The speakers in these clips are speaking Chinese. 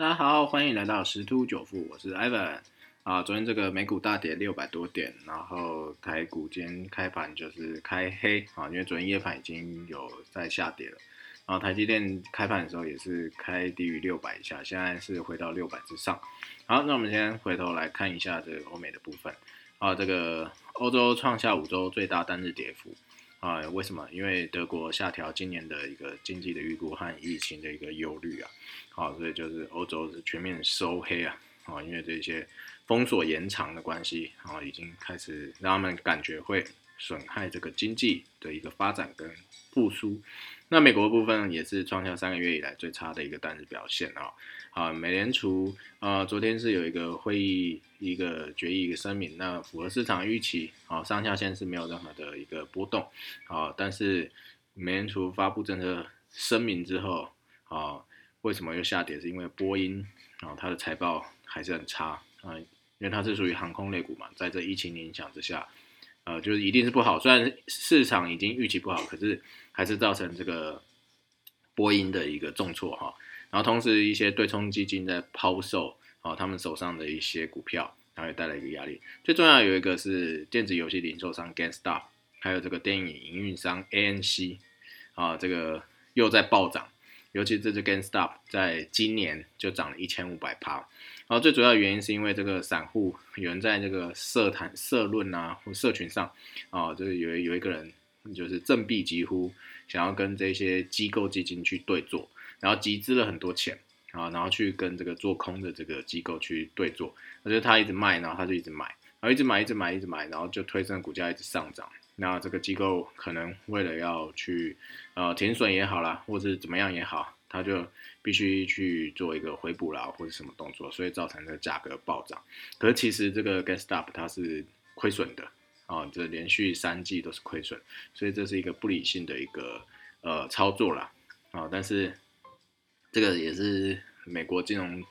大家好，欢迎来到十突九富，我是 Ivan 啊。昨天这个美股大跌六百多点，然后台股今天开盘就是开黑啊，因为昨天夜盘已经有在下跌了。然后台积电开盘的时候也是开低于六百以下，现在是回到六百之上。好，那我们先回头来看一下这个欧美的部分啊，这个欧洲创下五周最大单日跌幅。啊，为什么？因为德国下调今年的一个经济的预估和疫情的一个忧虑啊，好，所以就是欧洲是全面收黑啊，啊，因为这些封锁延长的关系，啊，已经开始让他们感觉会损害这个经济的一个发展跟复苏。那美国部分也是创下三个月以来最差的一个单日表现啊。啊，美联储啊，昨天是有一个会议，一个决议，一个声明，那符合市场预期，啊，上下限是没有任何的一个波动，啊，但是美联储发布政策声明之后，啊，为什么又下跌？是因为波音，啊，它的财报还是很差，啊，因为它是属于航空类股嘛，在这疫情影响之下，呃，就是一定是不好，虽然市场已经预期不好，可是还是造成这个波音的一个重挫，哈。然后同时，一些对冲基金在抛售啊，他们手上的一些股票，然后也带来一个压力。最重要有一个是电子游戏零售商 GameStop，还有这个电影营运商 ANC 啊，这个又在暴涨。尤其这只 GameStop 在今年就涨了一千五百趴。然后最主要原因是因为这个散户有人在这个社谈社论啊或社群上啊，就是有有一个人就是振臂疾呼，想要跟这些机构基金去对坐。然后集资了很多钱啊，然后去跟这个做空的这个机构去对坐，而且他一直卖，然后他就一直买，然后一直买，一直买，一直买，然后就推升股价一直上涨。那这个机构可能为了要去呃停损也好啦，或者是怎么样也好，他就必须去做一个回补啦，或者什么动作，所以造成这个价格暴涨。可是其实这个 Get Stop 它是亏损的啊，这连续三季都是亏损，所以这是一个不理性的一个呃操作啦啊，但是。这个也是美国金融、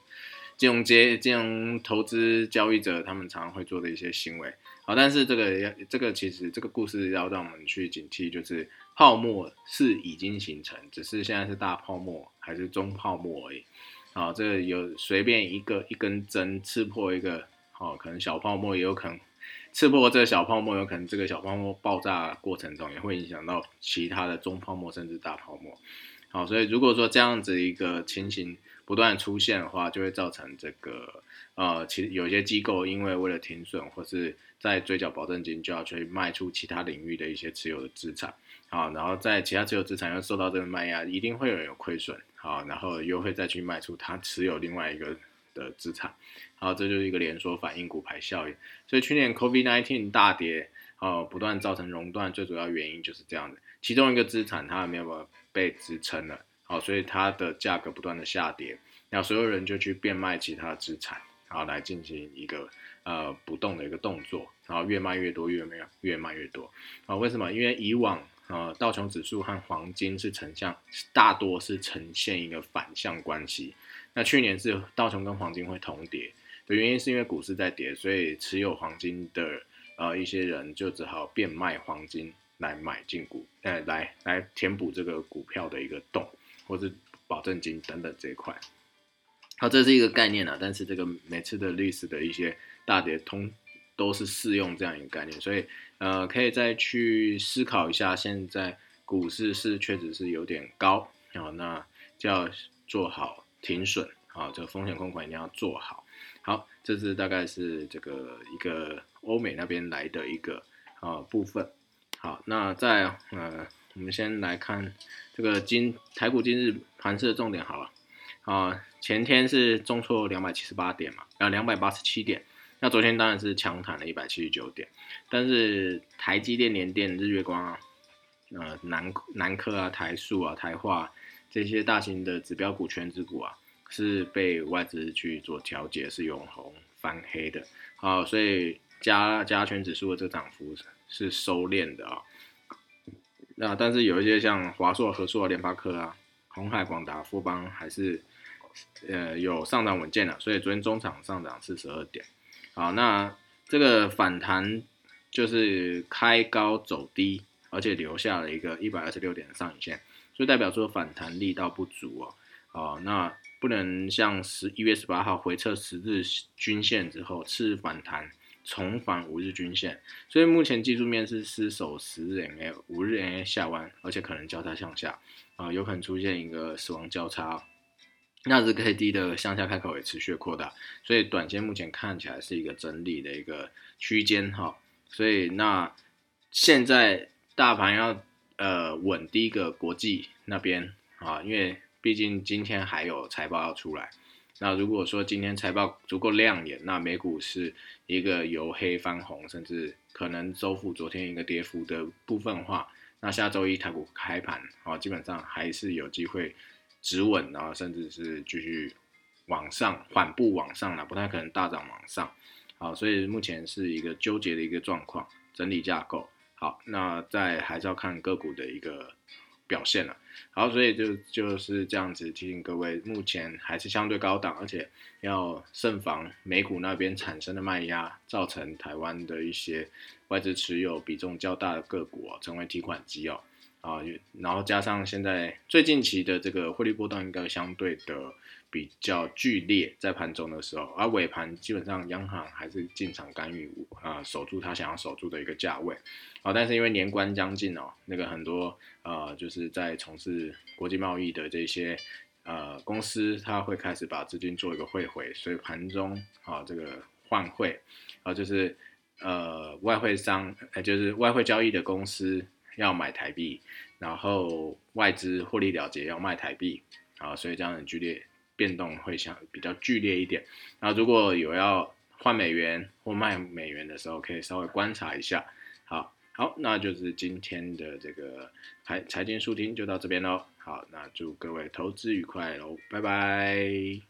金融街、金融投资交易者他们常常会做的一些行为。好，但是这个要这个其实这个故事要让我们去警惕，就是泡沫是已经形成，只是现在是大泡沫还是中泡沫而已。好，这有随便一个一根针刺破一个，好，可能小泡沫也有可能刺破这个小泡沫，有可能这个小泡沫爆炸过程中也会影响到其他的中泡沫甚至大泡沫。好，所以如果说这样子一个情形不断出现的话，就会造成这个呃，其实有些机构因为为了停损或是在追缴保证金，就要去卖出其他领域的一些持有的资产，好，然后在其他持有资产又受到这个卖压，一定会有人有亏损，好，然后又会再去卖出他持有另外一个的资产，好，这就是一个连锁反应股牌效应。所以去年 COVID-19 大跌，哦，不断造成熔断，最主要原因就是这样的。其中一个资产它没有被支撑了，好，所以它的价格不断的下跌，那所有人就去变卖其他资产，然后来进行一个呃不动的一个动作，然后越卖越多，越卖越卖越多，啊，为什么？因为以往呃道琼指数和黄金是呈现大多是呈现一个反向关系，那去年是道琼跟黄金会同跌的原因是因为股市在跌，所以持有黄金的呃一些人就只好变卖黄金。来买进股，呃，来来填补这个股票的一个洞，或是保证金等等这一块。好，这是一个概念啊，但是这个每次的历史的一些大跌通都是适用这样一个概念，所以呃，可以再去思考一下，现在股市是确实是有点高啊，那就要做好停损啊，这个风险控管一定要做好。好，这是大概是这个一个欧美那边来的一个啊部分。好，那在呃，我们先来看这个今台股今日盘市的重点好了。啊，前天是重挫两百七十八点嘛，啊两百八十七点。那昨天当然是强弹了一百七十九点，但是台积电、联电、日月光啊，呃南南科啊、台塑啊、台化这些大型的指标股、全指股啊，是被外资去做调节，是永红翻黑的。好，所以加加权指数的这个涨幅。是收敛的啊，那但是有一些像华硕、和硕、联发科啊、红海、广达、富邦还是呃有上涨稳健的，所以昨天中场上涨四十二点。好，那这个反弹就是开高走低，而且留下了一个一百二十六点的上影线，所以代表说反弹力道不足哦。啊，那不能像十一月十八号回撤十日均线之后次日反弹重返五日均线，所以目前技术面是失守十日 MA、五日 MA 下弯，而且可能交叉向下啊，有可能出现一个死亡交叉。那日 K D 的向下开口也持续扩大，所以短线目前看起来是一个整理的一个区间哈。所以那现在大盘要呃稳第一个国际那边啊，因为毕竟今天还有财报要出来。那如果说今天财报足够亮眼，那美股是一个由黑翻红，甚至可能收复昨天一个跌幅的部分话，那下周一台股开盘啊，基本上还是有机会。止稳，然后甚至是继续往上缓步往上了，不太可能大涨往上。好，所以目前是一个纠结的一个状况，整理架构。好，那再还是要看个股的一个表现了。好，所以就就是这样子提醒各位，目前还是相对高档，而且要慎防美股那边产生的卖压，造成台湾的一些外资持有比重较大的个股成为提款机哦。啊，然后加上现在最近期的这个汇率波动应该相对的比较剧烈，在盘中的时候，而尾盘基本上央行还是进场干预，啊，守住他想要守住的一个价位，啊，但是因为年关将近哦，那个很多呃就是在从事国际贸易的这些呃公司，他会开始把资金做一个汇回，所以盘中啊这个换汇啊就是呃外汇商，呃就是外汇交易的公司。要买台币，然后外资获利了结要卖台币啊，所以这样的剧烈变动会相比较剧烈一点。那如果有要换美元或卖美元的时候，可以稍微观察一下。好，好，那就是今天的这个财财经速听就到这边喽。好，那祝各位投资愉快喽，拜拜。